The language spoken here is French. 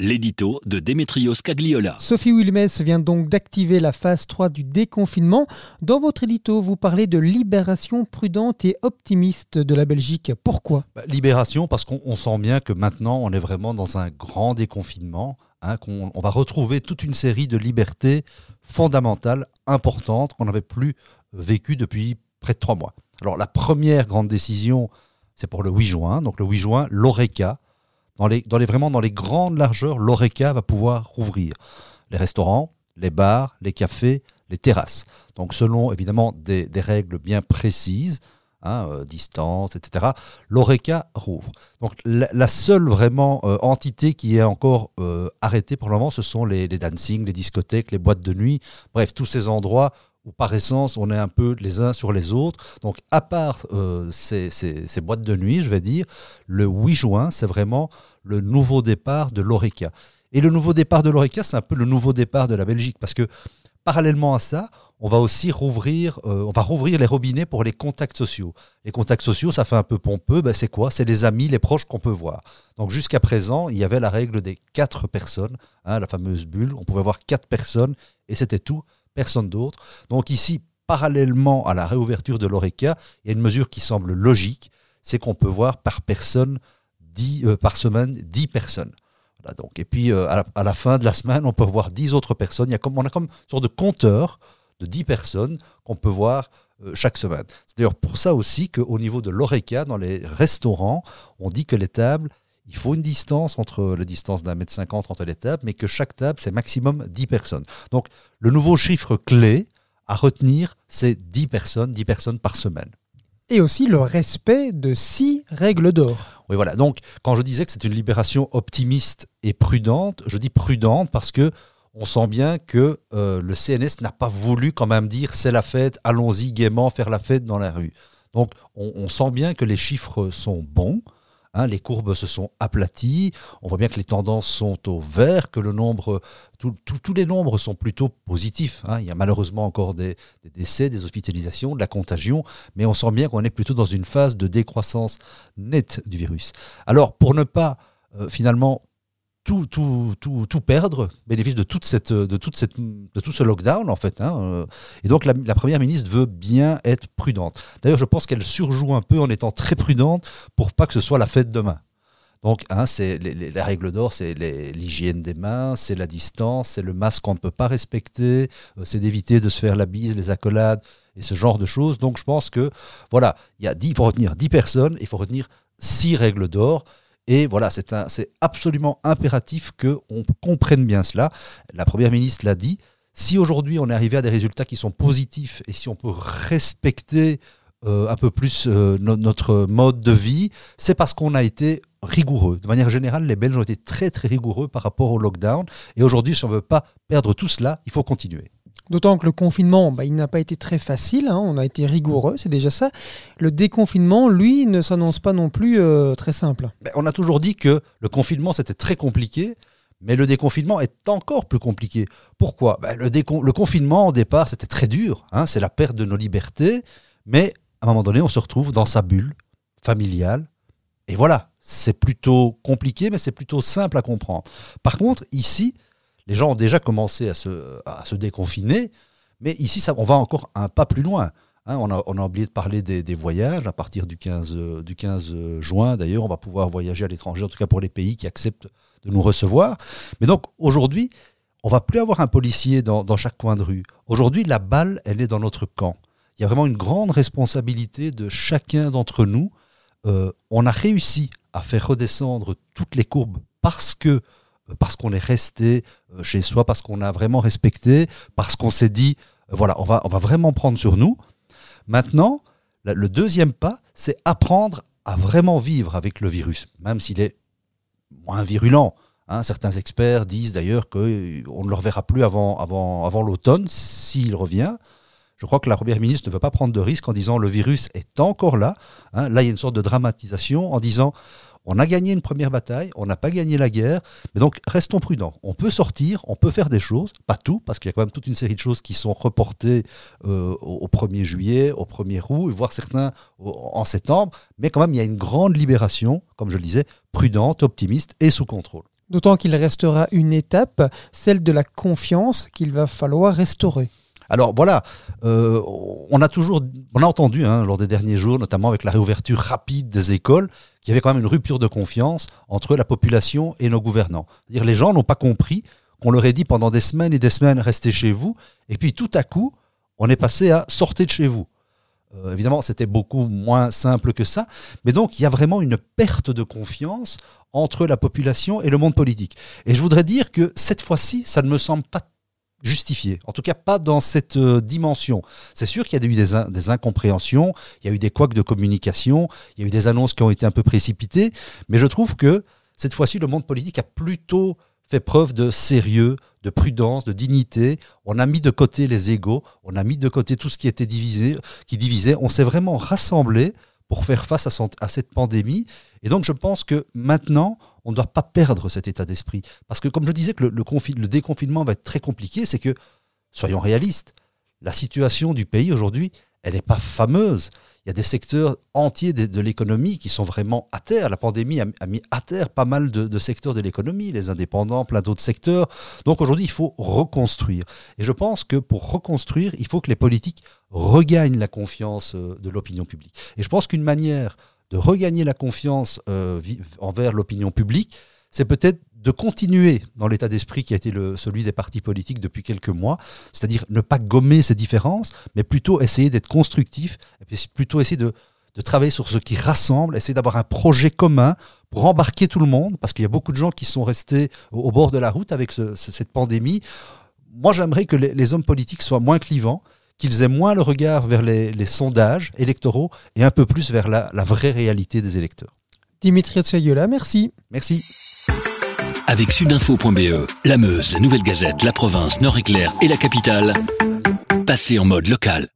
l'édito de Démétrios Cagliola. Sophie Wilmès vient donc d'activer la phase 3 du déconfinement. Dans votre édito, vous parlez de libération prudente et optimiste de la Belgique. Pourquoi? Bah, Libération, parce qu'on sent bien que maintenant, on est vraiment dans un grand déconfinement, hein, qu'on on va retrouver toute une série de libertés fondamentales, importantes, qu'on n'avait plus vécues depuis près de trois mois. Alors, la première grande décision, c'est pour le 8 juin. Donc, le 8 juin, l'ORECA, dans les, vraiment dans les grandes largeurs, l'ORECA va pouvoir rouvrir les restaurants, les bars, les cafés, les terrasses. Donc, selon évidemment des, règles bien précises, hein, euh, distance, etc., l'ORECA rouvre. Donc, la, la seule vraiment euh, entité qui est encore euh, arrêtée pour le moment, ce sont les, les dancing, les discothèques, les boîtes de nuit, bref, tous ces endroits par essence on est un peu les uns sur les autres. Donc à part euh, ces boîtes de nuit, je vais dire, le 8 juin, c'est vraiment le nouveau départ de l'ORECA. Et le nouveau départ de l'ORECA, c'est un peu le nouveau départ de la Belgique, parce que parallèlement à ça, on va aussi rouvrir, euh, on va rouvrir les robinets pour les contacts sociaux. Les contacts sociaux, ça fait un peu pompeux, ben c'est quoi? C'est les amis, les proches qu'on peut voir. Donc jusqu'à présent, il y avait la règle des quatre personnes, hein, la fameuse bulle, on pouvait voir quatre personnes, et c'était tout, personne d'autre. Donc ici, parallèlement à la réouverture de l'ORECA, il y a une mesure qui semble logique, c'est qu'on peut voir par personne, 10, euh, par semaine, 10 personnes. Et puis euh, à, la, fin de la semaine, on peut voir 10 autres personnes. Comme, on a comme une sorte de compteur de 10 personnes qu'on peut voir euh, chaque semaine. C'est d'ailleurs pour ça aussi qu'au niveau de l'ORECA, dans les restaurants, on dit que les tables, il faut une distance entre la distance d'un mètre cinquante entre les tables, mais que chaque table, c'est maximum 10 personnes. Donc le nouveau chiffre clé à retenir, c'est 10 personnes, 10 personnes par semaine. Et aussi le respect de six règles d'or. Oui, voilà. Donc, quand je disais que c'est une libération optimiste et prudente, je dis prudente parce que on sent bien que euh, le CNS n'a pas voulu quand même dire c'est la fête, allons-y gaiement faire la fête dans la rue. Donc, on, on sent bien que les chiffres sont bons. Hein, les courbes se sont aplaties. On voit bien que les tendances sont au vert, que le nombre, tous les nombres sont plutôt positifs. hein. Il y a malheureusement encore des, des décès, des hospitalisations, de la contagion, mais on sent bien qu'on est plutôt dans une phase de décroissance nette du virus. Alors, pour ne pas euh, finalement tout, tout, tout, tout perdre, bénéfice de, toute cette, de, toute cette, de tout ce lockdown, en fait. hein, euh, et donc, la, Première ministre veut bien être prudente. D'ailleurs, je pense qu'elle surjoue un peu en étant très prudente pour pas que ce soit la fête demain. Donc, hein, c'est les, les- la règle d'or, c'est l'hygiène des mains, c'est la distance, c'est le masque qu'on ne peut pas respecter, euh, c'est d'éviter de se faire la bise, les accolades et ce genre de choses. Donc, je pense que, voilà, il, y a 10, il faut retenir 10 personnes, il faut retenir 6 règles d'or. Et voilà, c'est absolument impératif qu'on comprenne bien cela. La Première ministre l'a dit. Si aujourd'hui on est arrivé à des résultats qui sont positifs et si on peut respecter euh, un peu plus euh, no- notre mode de vie, c'est parce qu'on a été rigoureux. De manière générale, les Belges ont été très très rigoureux par rapport au lockdown. Et aujourd'hui, si on ne veut pas perdre tout cela, il faut continuer. D'autant que le confinement, bah, il n'a pas été très facile. hein. On a été rigoureux, c'est déjà ça. Le déconfinement, lui, ne s'annonce pas non plus euh, très simple. Ben, on a toujours dit que le confinement, c'était très compliqué, mais le déconfinement est encore plus compliqué. Pourquoi? Ben, le, confinement, au départ, c'était très dur. hein, c'est la perte de nos libertés, mais à un moment donné, on se retrouve dans sa bulle familiale. Et voilà, c'est plutôt compliqué, mais c'est plutôt simple à comprendre. Par contre, ici, les gens ont déjà commencé à se, à se déconfiner, mais ici, ça, on va encore un pas plus loin. Hein, on, a, on a oublié de parler des, voyages. À partir du 15, euh, du 15 juin, d'ailleurs, on va pouvoir voyager à l'étranger, en tout cas pour les pays qui acceptent de nous recevoir. Mais donc, aujourd'hui, on va plus avoir un policier dans, dans chaque coin de rue. Aujourd'hui, la balle, elle est dans notre camp. Il y a vraiment une grande responsabilité de chacun d'entre nous. Euh, on a réussi à faire redescendre toutes les courbes parce que euh, parce qu'on est resté euh, chez soi, parce qu'on a vraiment respecté, parce qu'on s'est dit, euh, voilà, on va, on va vraiment prendre sur nous. Maintenant, le deuxième pas, c'est apprendre à vraiment vivre avec le virus, même s'il est moins virulent. hein. certains experts disent d'ailleurs qu'on ne le reverra plus avant, avant, avant l'automne, s'il revient. Je crois que la Première ministre ne veut pas prendre de risque en disant le virus est encore là. hein. Là, il y a une sorte de dramatisation en disant on a gagné une première bataille, on n'a pas gagné la guerre, mais donc restons prudents. On peut sortir, on peut faire des choses, pas tout, parce qu'il y a quand même toute une série de choses qui sont reportées euh, au, au 1er juillet, au 1er août, voire certains en septembre, mais quand même il y a une grande libération, comme je le disais, prudente, optimiste et sous contrôle. D'autant qu'il restera une étape, celle de la confiance qu'il va falloir restaurer. Alors voilà, euh, on a toujours, on a entendu hein, lors des derniers jours, notamment avec la réouverture rapide des écoles, qu'il y avait quand même une rupture de confiance entre la population et nos gouvernants. -dire les gens n'ont pas compris qu'on leur ait dit pendant des semaines et des semaines restez chez vous, et puis tout à coup, on est passé à sortir de chez vous. Euh, évidemment, c'était beaucoup moins simple que ça, mais donc il y a vraiment une perte de confiance entre la population et le monde politique. Et je voudrais dire que cette fois-ci, ça ne me semble pas justifié. En tout cas, pas dans cette euh, dimension. C'est sûr qu'il y a eu des, incompréhensions, il y a eu des couacs de communication, il y a eu des annonces qui ont été un peu précipitées, mais je trouve que cette fois-ci, le monde politique a plutôt fait preuve de sérieux, de prudence, de dignité. On a mis de côté les égaux, on a mis de côté tout ce qui était divisé, qui divisait. On s'est vraiment rassemblé pour faire face à, cette pandémie. Et donc, je pense que maintenant, on ne doit pas perdre cet état d'esprit. Parce que, comme je disais, que le, déconfinement va être très compliqué, c'est que, soyons réalistes, la situation du pays aujourd'hui, elle n'est pas fameuse. Il y a des secteurs entiers de, l'économie qui sont vraiment à terre. La pandémie a, mis à terre pas mal de, secteurs de l'économie, les indépendants, plein d'autres secteurs. Donc aujourd'hui, il faut reconstruire. Et je pense que pour reconstruire, il faut que les politiques regagnent la confiance euh, de l'opinion publique. Et je pense qu'une manière de regagner la confiance euh, envers l'opinion publique, c'est peut-être de continuer dans l'état d'esprit qui a été le, celui des partis politiques depuis quelques mois, c'est-à-dire ne pas gommer ces différences, mais plutôt essayer d'être constructif, et plutôt essayer de, travailler sur ce qui rassemble, essayer d'avoir un projet commun pour embarquer tout le monde, parce qu'il y a beaucoup de gens qui sont restés au, bord de la route avec cette pandémie. Moi, j'aimerais que les, hommes politiques soient moins clivants, qu'ils aient moins le regard vers les, sondages électoraux et un peu plus vers la, vraie réalité des électeurs. Dimitri Tsayola, merci. Merci. Avec sudinfo.be, la Meuse, la Nouvelle Gazette, la province, Nord-Éclair et la capitale, passez en mode local.